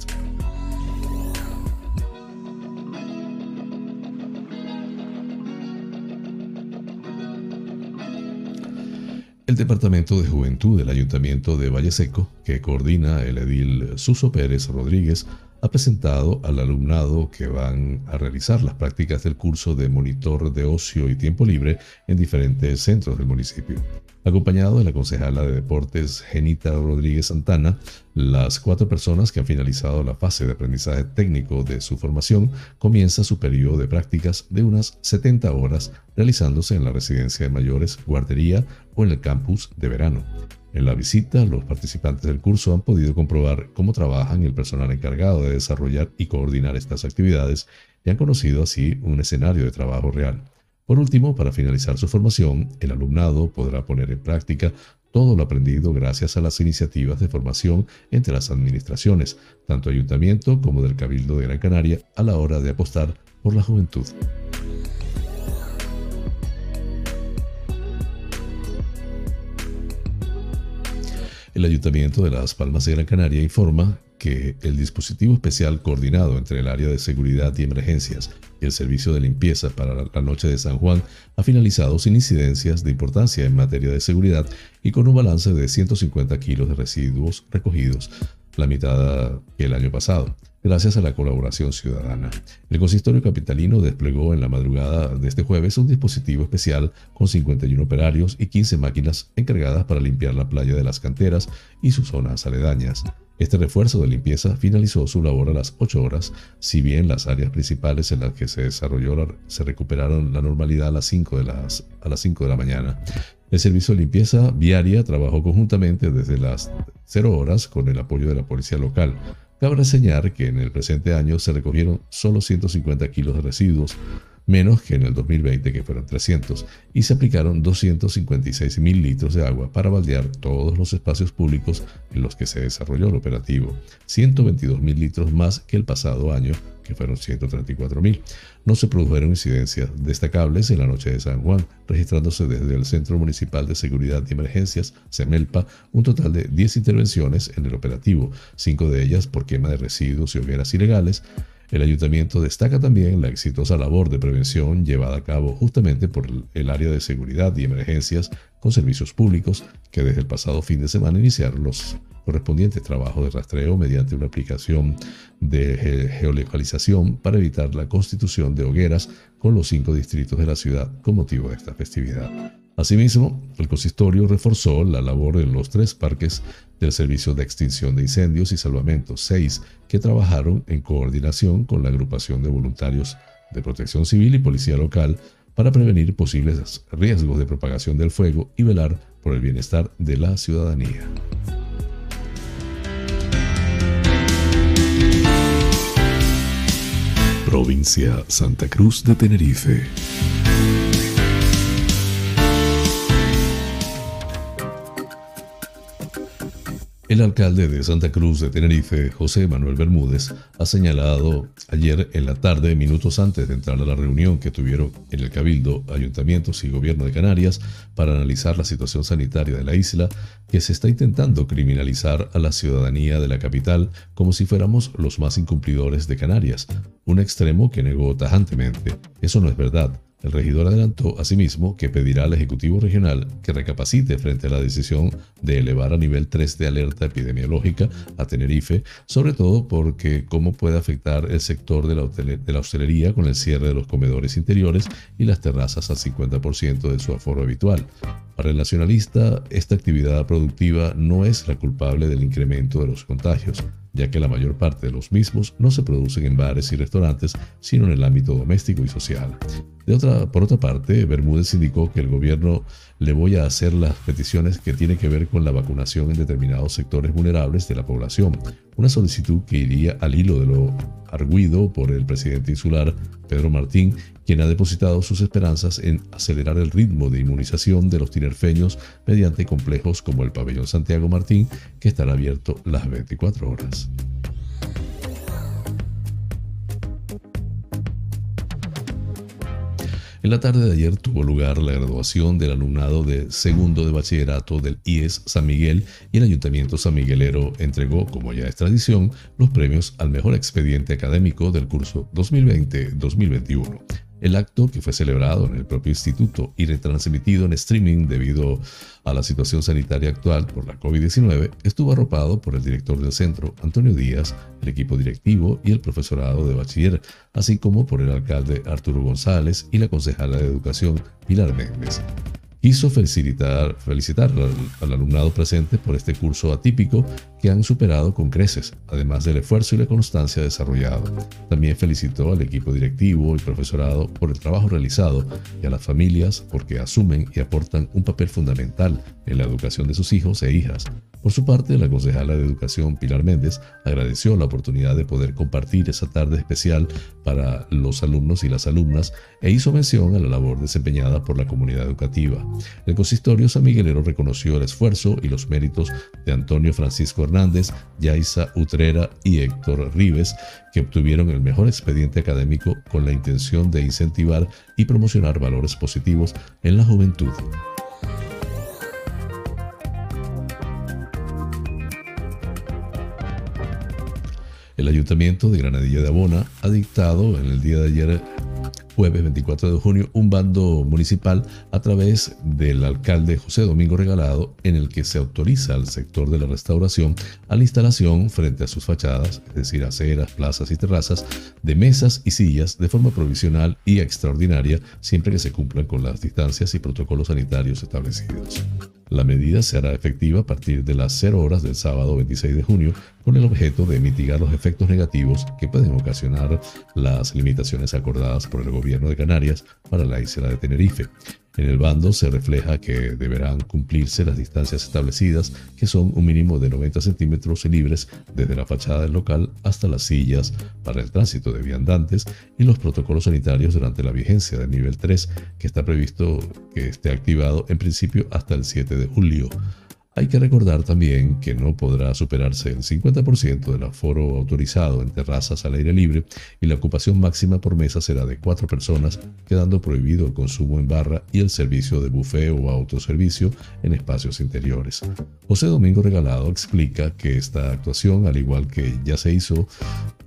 El Departamento de Juventud del Ayuntamiento de Valle Seco, que coordina el edil Suso Pérez Rodríguez, ha presentado al alumnado que van a realizar las prácticas del curso de monitor de ocio y tiempo libre en diferentes centros del municipio. Acompañado de la concejala de deportes Genita Rodríguez Santana, las cuatro personas que han finalizado la fase de aprendizaje técnico de su formación comienza su periodo de prácticas de unas 70 horas realizándose en la residencia de mayores, guardería o en el campus de verano. En la visita, los participantes del curso han podido comprobar cómo trabajan el personal encargado de desarrollar y coordinar estas actividades y han conocido así un escenario de trabajo real. Por último, para finalizar su formación, el alumnado podrá poner en práctica todo lo aprendido gracias a las iniciativas de formación entre las administraciones, tanto ayuntamiento como del Cabildo de Gran Canaria, a la hora de apostar por la juventud. El Ayuntamiento de Las Palmas de Gran Canaria informa que el dispositivo especial coordinado entre el área de seguridad y emergencias y el servicio de limpieza para la noche de San Juan ha finalizado sin incidencias de importancia en materia de seguridad y con un balance de 150 kilos de residuos recogidos, la mitad que el año pasado gracias a la colaboración ciudadana. El consistorio capitalino desplegó en la madrugada de este jueves un dispositivo especial con 51 operarios y 15 máquinas encargadas para limpiar la playa de las canteras y sus zonas aledañas. Este refuerzo de limpieza finalizó su labor a las 8 horas, si bien las áreas principales en las que se desarrolló se recuperaron la normalidad a las 5 de, las, a las 5 de la mañana. El servicio de limpieza viaria trabajó conjuntamente desde las 0 horas con el apoyo de la policía local. Cabe reseñar que en el presente año se recogieron solo 150 kilos de residuos, menos que en el 2020 que fueron 300, y se aplicaron 256 mil litros de agua para baldear todos los espacios públicos en los que se desarrolló el operativo, 122 mil litros más que el pasado año, que fueron 134 mil. No se produjeron incidencias destacables en la noche de San Juan, registrándose desde el Centro Municipal de Seguridad y Emergencias, CEMELPA, un total de 10 intervenciones en el operativo, cinco de ellas por quema de residuos y hogueras ilegales, el ayuntamiento destaca también la exitosa labor de prevención llevada a cabo justamente por el área de seguridad y emergencias con servicios públicos que desde el pasado fin de semana iniciaron los correspondientes trabajos de rastreo mediante una aplicación de geolocalización para evitar la constitución de hogueras con los cinco distritos de la ciudad con motivo de esta festividad. Asimismo, el consistorio reforzó la labor en los tres parques del Servicio de Extinción de Incendios y Salvamento 6, que trabajaron en coordinación con la agrupación de voluntarios de protección civil y policía local para prevenir posibles riesgos de propagación del fuego y velar por el bienestar de la ciudadanía. Provincia Santa Cruz de Tenerife. El alcalde de Santa Cruz de Tenerife, José Manuel Bermúdez, ha señalado ayer en la tarde, minutos antes de entrar a la reunión que tuvieron en el Cabildo, Ayuntamientos y Gobierno de Canarias para analizar la situación sanitaria de la isla, que se está intentando criminalizar a la ciudadanía de la capital como si fuéramos los más incumplidores de Canarias, un extremo que negó tajantemente. Eso no es verdad. El regidor adelantó asimismo que pedirá al Ejecutivo Regional que recapacite frente a la decisión de elevar a nivel 3 de alerta epidemiológica a Tenerife, sobre todo porque cómo puede afectar el sector de la, de la hostelería con el cierre de los comedores interiores y las terrazas al 50% de su aforo habitual. Para el nacionalista, esta actividad productiva no es la culpable del incremento de los contagios ya que la mayor parte de los mismos no se producen en bares y restaurantes, sino en el ámbito doméstico y social. De otra, por otra parte, Bermúdez indicó que el gobierno le voy a hacer las peticiones que tienen que ver con la vacunación en determinados sectores vulnerables de la población, una solicitud que iría al hilo de lo arguido por el presidente insular Pedro Martín, quien ha depositado sus esperanzas en acelerar el ritmo de inmunización de los tinerfeños mediante complejos como el pabellón Santiago Martín, que estará abierto las 24 horas. En la tarde de ayer tuvo lugar la graduación del alumnado de segundo de bachillerato del IES San Miguel y el Ayuntamiento San Miguelero entregó, como ya es tradición, los premios al mejor expediente académico del curso 2020-2021. El acto, que fue celebrado en el propio instituto y retransmitido en streaming debido a la situación sanitaria actual por la COVID-19, estuvo arropado por el director del centro, Antonio Díaz, el equipo directivo y el profesorado de bachiller, así como por el alcalde Arturo González y la concejala de educación, Pilar Méndez. Quiso felicitar, felicitar al, alumnado presente por este curso atípico que han superado con creces, además del esfuerzo y la constancia desarrollado. También felicitó al equipo directivo y profesorado por el trabajo realizado y a las familias porque asumen y aportan un papel fundamental en la educación de sus hijos e hijas. Por su parte, la concejala de Educación Pilar Méndez agradeció la oportunidad de poder compartir esa tarde especial para los alumnos y las alumnas e hizo mención a la labor desempeñada por la comunidad educativa. El consistorio San Miguelero reconoció el esfuerzo y los méritos de Antonio Francisco Hernández, Yaisa Utrera y Héctor Rives, que obtuvieron el mejor expediente académico con la intención de incentivar y promocionar valores positivos en la juventud. El Ayuntamiento de Granadilla de Abona ha dictado en el día de ayer jueves 24 de junio un bando municipal a través del alcalde José Domingo Regalado en el que se autoriza al sector de la restauración a la instalación frente a sus fachadas, es decir, aceras, plazas y terrazas, de mesas y sillas de forma provisional y extraordinaria siempre que se cumplan con las distancias y protocolos sanitarios establecidos. La medida se hará efectiva a partir de las 0 horas del sábado 26 de junio con el objeto de mitigar los efectos negativos que pueden ocasionar las limitaciones acordadas por el gobierno de Canarias para la isla de Tenerife. En el bando se refleja que deberán cumplirse las distancias establecidas, que son un mínimo de 90 centímetros libres desde la fachada del local hasta las sillas para el tránsito de viandantes y los protocolos sanitarios durante la vigencia del nivel 3, que está previsto que esté activado en principio hasta el 7 de julio. Hay que recordar también que no podrá superarse el 50% del aforo autorizado en terrazas al aire libre y la ocupación máxima por mesa será de cuatro personas, quedando prohibido el consumo en barra y el servicio de buffet o autoservicio en espacios interiores. José Domingo Regalado explica que esta actuación, al igual que ya se hizo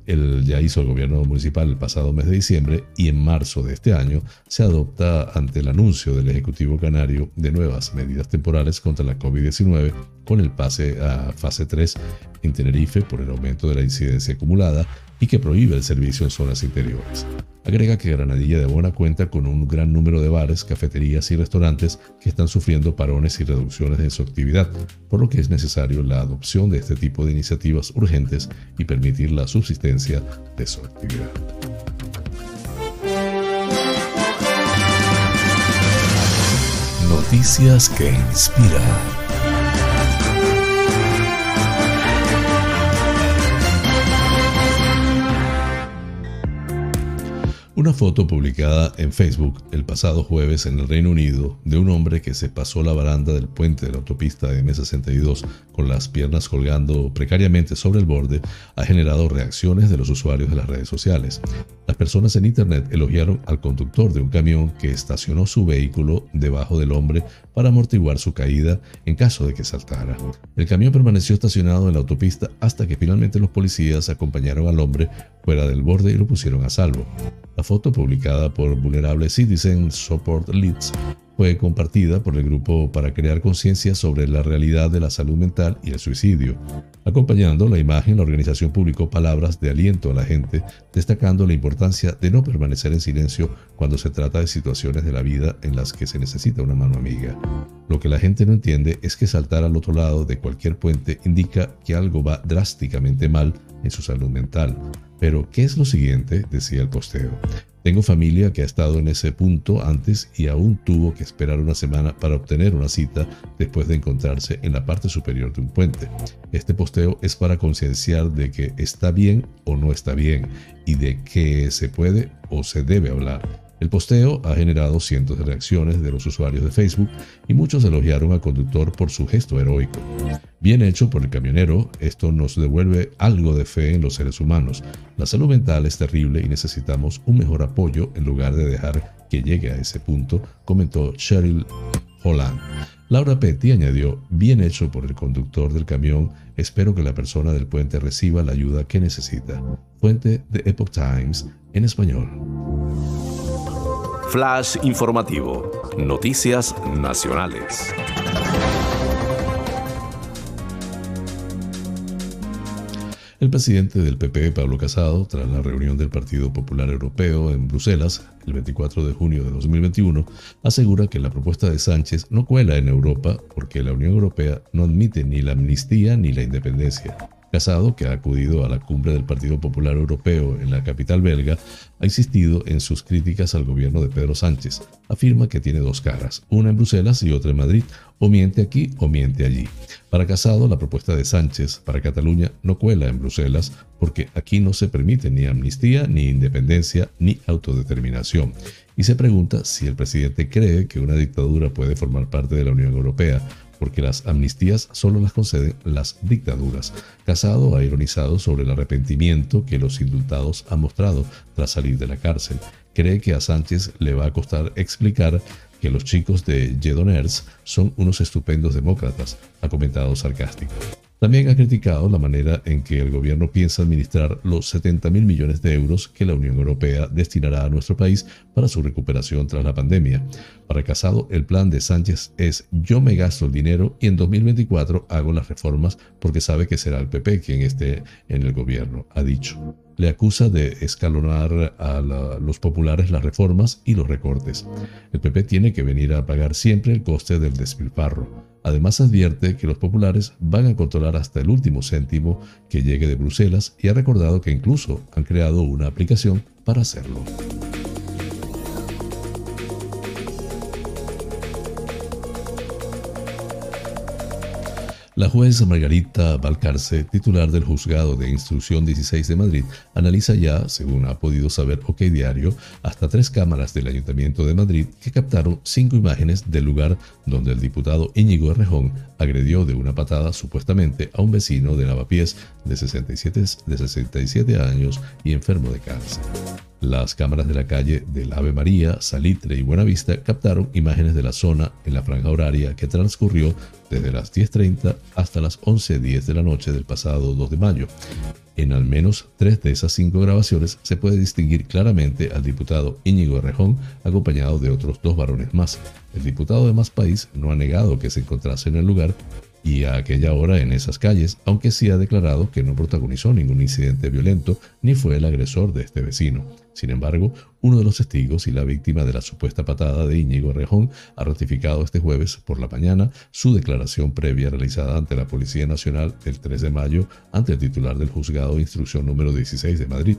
el, ya hizo el gobierno municipal el pasado mes de diciembre y en marzo de este año se adopta ante el anuncio del Ejecutivo Canario de nuevas medidas temporales contra la COVID-19 con el pase a fase 3 en Tenerife por el aumento de la incidencia acumulada y que prohíbe el servicio en zonas interiores. Agrega que Granadilla de Bona cuenta con un gran número de bares, cafeterías y restaurantes que están sufriendo parones y reducciones en su actividad, por lo que es necesario la adopción de este tipo de iniciativas urgentes y permitir la subsistencia de su actividad. Noticias que inspiran. Una foto publicada en Facebook el pasado jueves en el Reino Unido de un hombre que se pasó la baranda del puente de la autopista de M62 con las piernas colgando precariamente sobre el borde ha generado reacciones de los usuarios de las redes sociales. Las personas en Internet elogiaron al conductor de un camión que estacionó su vehículo debajo del hombre para amortiguar su caída en caso de que saltara. El camión permaneció estacionado en la autopista hasta que finalmente los policías acompañaron al hombre fuera del borde y lo pusieron a salvo. La foto publicada por Vulnerable Citizen Support Leads fue compartida por el grupo para crear conciencia sobre la realidad de la salud mental y el suicidio. Acompañando la imagen, la organización publicó palabras de aliento a la gente, destacando la importancia de no permanecer en silencio cuando se trata de situaciones de la vida en las que se necesita una mano amiga. Lo que la gente no entiende es que saltar al otro lado de cualquier puente indica que algo va drásticamente mal en su salud mental. Pero, ¿qué es lo siguiente? decía el posteo. Tengo familia que ha estado en ese punto antes y aún tuvo que esperar una semana para obtener una cita después de encontrarse en la parte superior de un puente. Este posteo es para concienciar de que está bien o no está bien y de que se puede o se debe hablar. El posteo ha generado cientos de reacciones de los usuarios de Facebook y muchos elogiaron al conductor por su gesto heroico. Bien hecho por el camionero, esto nos devuelve algo de fe en los seres humanos. La salud mental es terrible y necesitamos un mejor apoyo en lugar de dejar que llegue a ese punto, comentó Cheryl Holland. Laura Petty añadió, bien hecho por el conductor del camión, espero que la persona del puente reciba la ayuda que necesita. Fuente de Epoch Times en español. Flash informativo. Noticias nacionales. El presidente del PP, Pablo Casado, tras la reunión del Partido Popular Europeo en Bruselas el 24 de junio de 2021, asegura que la propuesta de Sánchez no cuela en Europa porque la Unión Europea no admite ni la amnistía ni la independencia. Casado, que ha acudido a la cumbre del Partido Popular Europeo en la capital belga, ha insistido en sus críticas al gobierno de Pedro Sánchez. Afirma que tiene dos caras, una en Bruselas y otra en Madrid, o miente aquí o miente allí. Para Casado, la propuesta de Sánchez para Cataluña no cuela en Bruselas porque aquí no se permite ni amnistía, ni independencia, ni autodeterminación. Y se pregunta si el presidente cree que una dictadura puede formar parte de la Unión Europea porque las amnistías solo las conceden las dictaduras. Casado ha ironizado sobre el arrepentimiento que los indultados han mostrado tras salir de la cárcel. Cree que a Sánchez le va a costar explicar que los chicos de Jedoners son unos estupendos demócratas, ha comentado sarcástico. También ha criticado la manera en que el gobierno piensa administrar los 70 mil millones de euros que la Unión Europea destinará a nuestro país para su recuperación tras la pandemia. Para Casado, el plan de Sánchez es yo me gasto el dinero y en 2024 hago las reformas porque sabe que será el PP quien esté en el gobierno, ha dicho. Le acusa de escalonar a los populares las reformas y los recortes. El PP tiene que venir a pagar siempre el coste del despilfarro. Además advierte que los populares van a controlar hasta el último céntimo que llegue de Bruselas y ha recordado que incluso han creado una aplicación para hacerlo. La jueza Margarita Balcarce, titular del Juzgado de Instrucción 16 de Madrid, analiza ya, según ha podido saber OK Diario, hasta tres cámaras del Ayuntamiento de Madrid que captaron cinco imágenes del lugar donde el diputado Íñigo Errejón agredió de una patada supuestamente a un vecino de Lavapiés de 67, de 67 años y enfermo de cáncer. Las cámaras de la calle del Ave María, Salitre y Buenavista captaron imágenes de la zona en la franja horaria que transcurrió desde las 10.30 hasta las 11.10 de la noche del pasado 2 de mayo. En al menos tres de esas cinco grabaciones se puede distinguir claramente al diputado Íñigo Rejón acompañado de otros dos varones más. El diputado de Más País no ha negado que se encontrase en el lugar y a aquella hora en esas calles, aunque sí ha declarado que no protagonizó ningún incidente violento ni fue el agresor de este vecino. Sin embargo, uno de los testigos y la víctima de la supuesta patada de Íñigo Rejón ha ratificado este jueves por la mañana su declaración previa realizada ante la Policía Nacional el 3 de mayo ante el titular del juzgado de instrucción número 16 de Madrid.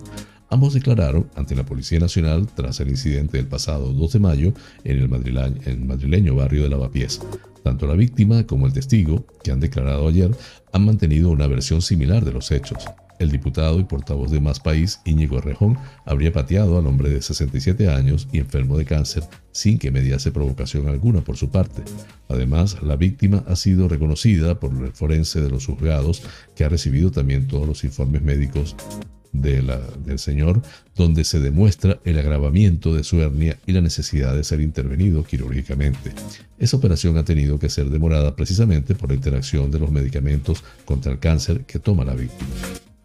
Ambos declararon ante la Policía Nacional tras el incidente del pasado 2 de mayo en el madrileño, barrio de Lavapiés. Tanto la víctima como el testigo, que han declarado ayer, han mantenido una versión similar de los hechos. El diputado y portavoz de Más País, Íñigo Rejón, habría pateado al hombre de 67 años y enfermo de cáncer sin que mediase provocación alguna por su parte. Además, la víctima ha sido reconocida por el forense de los juzgados, que ha recibido también todos los informes médicos del señor, donde se demuestra el agravamiento de su hernia y la necesidad de ser intervenido quirúrgicamente. Esa operación ha tenido que ser demorada precisamente por la interacción de los medicamentos contra el cáncer que toma la víctima.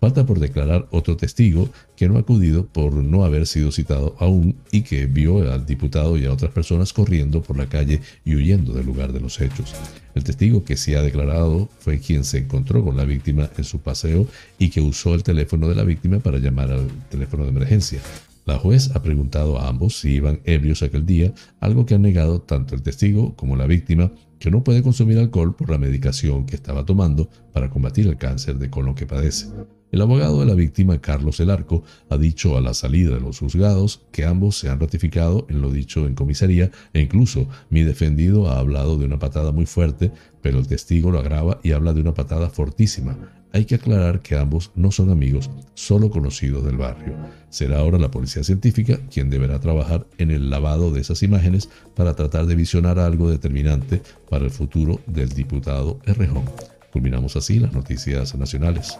Falta por declarar otro testigo que no ha acudido por no haber sido citado aún y que vio al diputado y a otras personas corriendo por la calle y huyendo del lugar de los hechos. El testigo que sí ha declarado fue quien se encontró con la víctima en su paseo y que usó el teléfono de la víctima para llamar al teléfono de emergencia. La juez ha preguntado a ambos si iban ebrios aquel día, algo que han negado tanto el testigo como la víctima, que no puede consumir alcohol por la medicación que estaba tomando para combatir el cáncer de colon que padece. El abogado de la víctima, Carlos El Arco, ha dicho a la salida de los juzgados que ambos se han ratificado en lo dicho en comisaría e incluso mi defendido ha hablado de una patada muy fuerte, pero el testigo lo agrava y habla de una patada fortísima. Hay que aclarar que ambos no son amigos, solo conocidos del barrio. Será ahora la policía científica quien deberá trabajar en el lavado de esas imágenes para tratar de visionar algo determinante para el futuro del diputado Errejón. Culminamos así las noticias nacionales.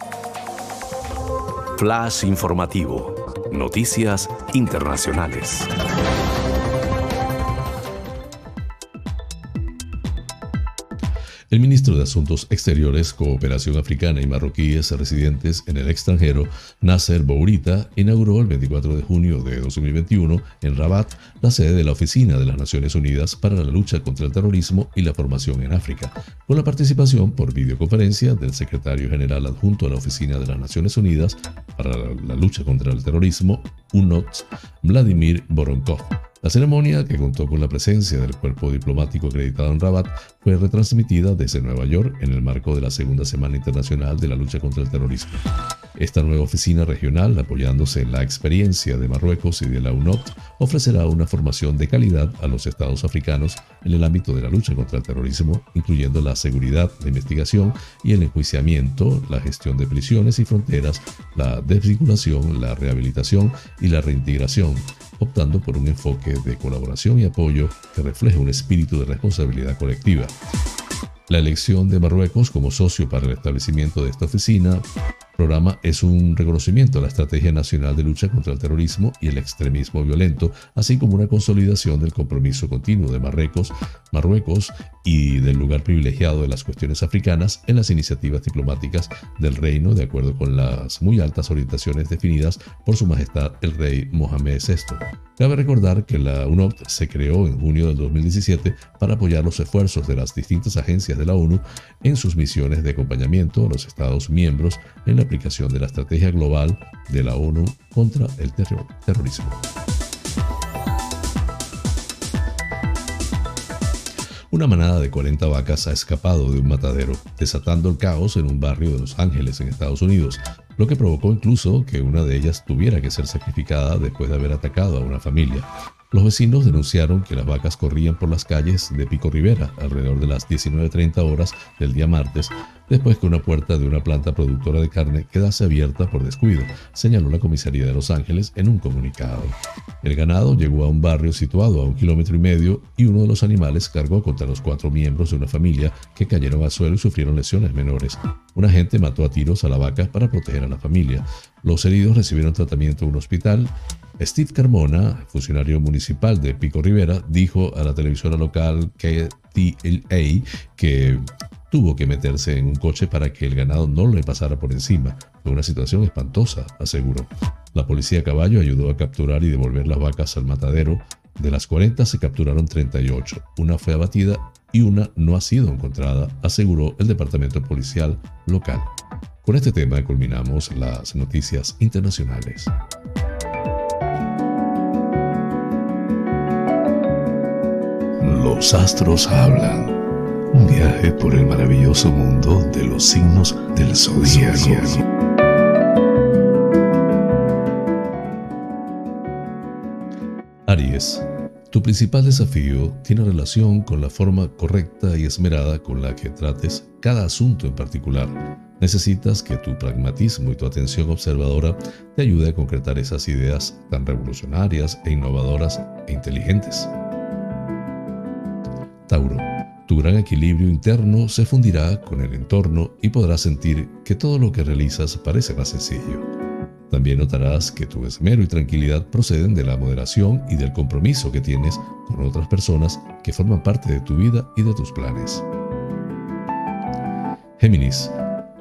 Flash informativo. Noticias internacionales. Ministro de Asuntos Exteriores, Cooperación Africana y Marroquíes residentes en el extranjero, Nasser Bourita, inauguró el 24 de junio de 2021 en Rabat la sede de la Oficina de las Naciones Unidas para la lucha contra el terrorismo y la formación en África, con la participación por videoconferencia del secretario general adjunto a la Oficina de las Naciones Unidas para la lucha contra el terrorismo, UNOTS, Vladimir Voronkov. La ceremonia, que contó con la presencia del cuerpo diplomático acreditado en Rabat, fue retransmitida desde Nueva York en el marco de la Segunda Semana Internacional de la Lucha contra el Terrorismo. Esta nueva oficina regional, apoyándose en la experiencia de Marruecos y de la UNOT, ofrecerá una formación de calidad a los estados africanos en el ámbito de la lucha contra el terrorismo, incluyendo la seguridad, la investigación y el enjuiciamiento, la gestión de prisiones y fronteras, la desvinculación, la rehabilitación y la reintegración, optando por un enfoque de colaboración y apoyo que refleje un espíritu de responsabilidad colectiva. La elección de Marruecos como socio para el establecimiento de esta oficina programa es un reconocimiento a la Estrategia Nacional de Lucha contra el Terrorismo y el Extremismo Violento, así como una consolidación del compromiso continuo de Marruecos, Marruecos y del lugar privilegiado de las cuestiones africanas en las iniciativas diplomáticas del reino, de acuerdo con las muy altas orientaciones definidas por Su Majestad el Rey Mohamed VI. Cabe recordar que la UNOPT se creó en junio del 2017 para apoyar los esfuerzos de las distintas agencias de la ONU en sus misiones de acompañamiento a los Estados miembros en la aplicación de la estrategia global de la ONU contra el terrorismo. Una manada de 40 vacas ha escapado de un matadero, desatando el caos en un barrio de Los Ángeles, en Estados Unidos, lo que provocó incluso que una de ellas tuviera que ser sacrificada después de haber atacado a una familia. Los vecinos denunciaron que las vacas corrían por las calles de Pico Rivera alrededor de las 19.30 horas del día martes, después que una puerta de una planta productora de carne quedase abierta por descuido, señaló la comisaría de Los Ángeles en un comunicado. El ganado llegó a un barrio situado a un kilómetro y medio y uno de los animales cargó contra los cuatro miembros de una familia que cayeron al suelo y sufrieron lesiones menores. Un agente mató a tiros a la vaca para proteger a la familia. Los heridos recibieron tratamiento en un hospital Steve Carmona, funcionario municipal de Pico Rivera, dijo a la televisora local KTLA que tuvo que meterse en un coche para que el ganado no le pasara por encima. Fue una situación espantosa, aseguró. La policía a caballo ayudó a capturar y devolver las vacas al matadero. De las 40 se capturaron 38. Una fue abatida y una no ha sido encontrada, aseguró el departamento policial local. Con este tema culminamos las noticias internacionales. Los astros hablan. Un viaje por el maravilloso mundo de los signos del zodiaco. Aries. Tu principal desafío tiene relación con la forma correcta y esmerada con la que trates cada asunto en particular. Necesitas que tu pragmatismo y tu atención observadora te ayude a concretar esas ideas tan revolucionarias e innovadoras e inteligentes. Tauro, tu gran equilibrio interno se fundirá con el entorno y podrás sentir que todo lo que realizas parece más sencillo. También notarás que tu esmero y tranquilidad proceden de la moderación y del compromiso que tienes con otras personas que forman parte de tu vida y de tus planes. Géminis,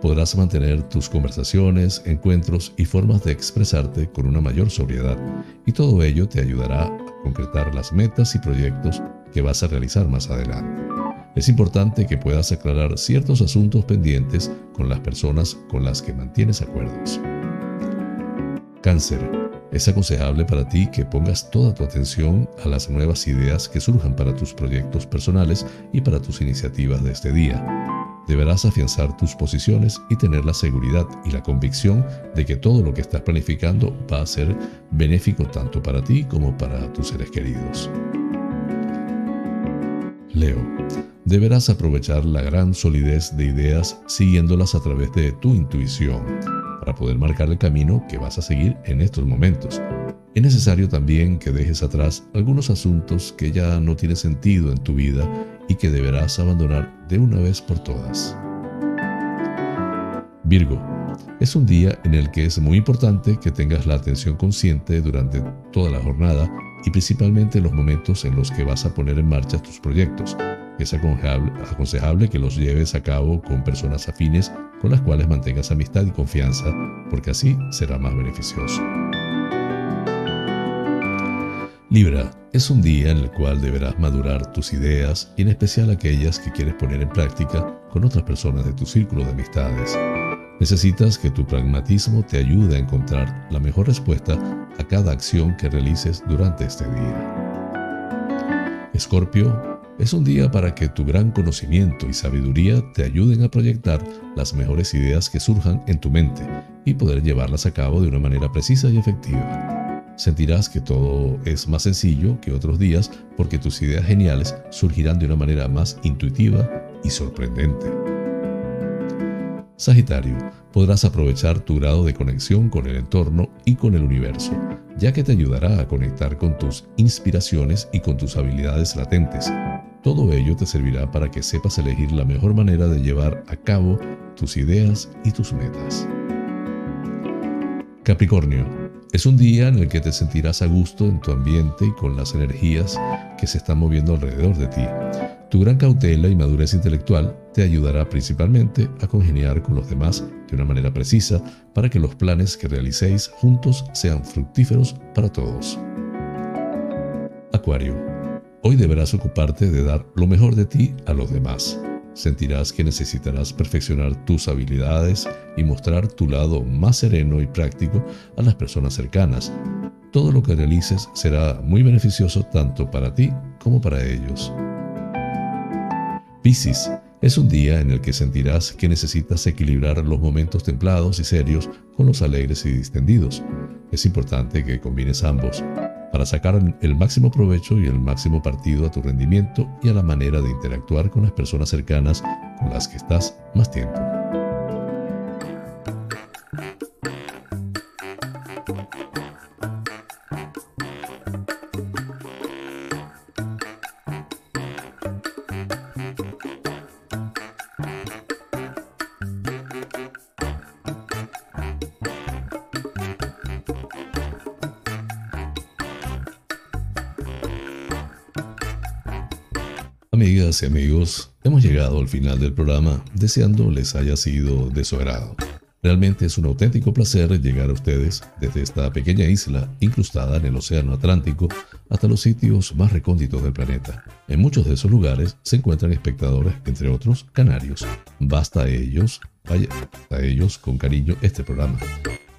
podrás mantener tus conversaciones, encuentros y formas de expresarte con una mayor sobriedad, y todo ello te ayudará a concretar las metas y proyectos que vas a realizar más adelante. Es importante que puedas aclarar ciertos asuntos pendientes con las personas con las que mantienes acuerdos. Cáncer. Es aconsejable para ti que pongas toda tu atención a las nuevas ideas que surjan para tus proyectos personales y para tus iniciativas de este día. Deberás afianzar tus posiciones y tener la seguridad y la convicción de que todo lo que estás planificando va a ser benéfico tanto para ti como para tus seres queridos. Leo, deberás aprovechar la gran solidez de ideas siguiéndolas a través de tu intuición para poder marcar el camino que vas a seguir en estos momentos. Es necesario también que dejes atrás algunos asuntos que ya no tienen sentido en tu vida y que deberás abandonar de una vez por todas. Virgo, es un día en el que es muy importante que tengas la atención consciente durante toda la jornada y principalmente en los momentos en los que vas a poner en marcha tus proyectos. Es aconsejable que los lleves a cabo con personas afines con las cuales mantengas amistad y confianza, porque así será más beneficioso. Libra, es un día en el cual deberás madurar tus ideas y en especial aquellas que quieres poner en práctica con otras personas de tu círculo de amistades. Necesitas que tu pragmatismo te ayude a encontrar la mejor respuesta a cada acción que realices durante este día. Escorpio, es un día para que tu gran conocimiento y sabiduría te ayuden a proyectar las mejores ideas que surjan en tu mente y poder llevarlas a cabo de una manera precisa y efectiva sentirás que todo es más sencillo que otros días porque tus ideas geniales surgirán de una manera más intuitiva y sorprendente. Sagitario, podrás aprovechar tu grado de conexión con el entorno y con el universo, ya que te ayudará a conectar con tus inspiraciones y con tus habilidades latentes. Todo ello te servirá para que sepas elegir la mejor manera de llevar a cabo tus ideas y tus metas. Capricornio, es un día en el que te sentirás a gusto en tu ambiente y con las energías que se están moviendo alrededor de ti. Tu gran cautela y madurez intelectual te ayudará principalmente a congeniar con los demás de una manera precisa para que los planes que realicéis juntos sean fructíferos para todos. Acuario, hoy deberás ocuparte de dar lo mejor de ti a los demás. Sentirás que necesitarás perfeccionar tus habilidades y mostrar tu lado más sereno y práctico a las personas cercanas. Todo lo que realices será muy beneficioso tanto para ti como para ellos. Piscis, es un día en el que sentirás que necesitas equilibrar los momentos templados y serios con los alegres y distendidos. Es importante que combines ambos para sacar el máximo provecho y el máximo partido a tu rendimiento y a la manera de interactuar con las personas cercanas con las que estás más tiempo. Y amigos, hemos llegado al final del programa, deseando les haya sido de su agrado. Realmente es un auténtico placer llegar a ustedes desde esta pequeña isla incrustada en el Océano Atlántico hasta los sitios más recónditos del planeta. En muchos de esos lugares se encuentran espectadores, entre otros, canarios. Basta a ellos, vaya, a ellos con cariño este programa.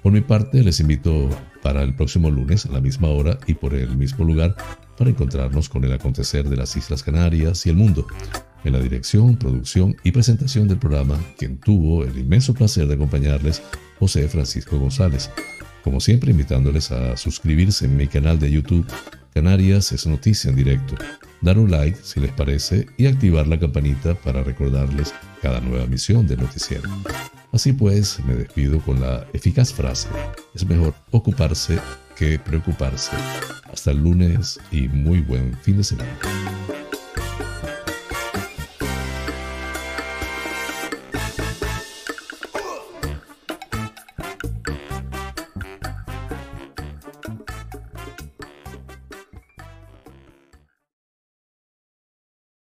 Por mi parte, les invito para el próximo lunes a la misma hora y por el mismo lugar para encontrarnos con el acontecer de las Islas Canarias y el mundo. En la dirección, producción y presentación del programa, quien tuvo el inmenso placer de acompañarles, José Francisco González. Como siempre, invitándoles a suscribirse en mi canal de YouTube, Canarias es Noticia en Directo, dar un like si les parece y activar la campanita para recordarles cada nueva emisión del noticiero. Así pues, me despido con la eficaz frase, es mejor ocuparse que preocuparse. Hasta el lunes y muy buen fin de semana.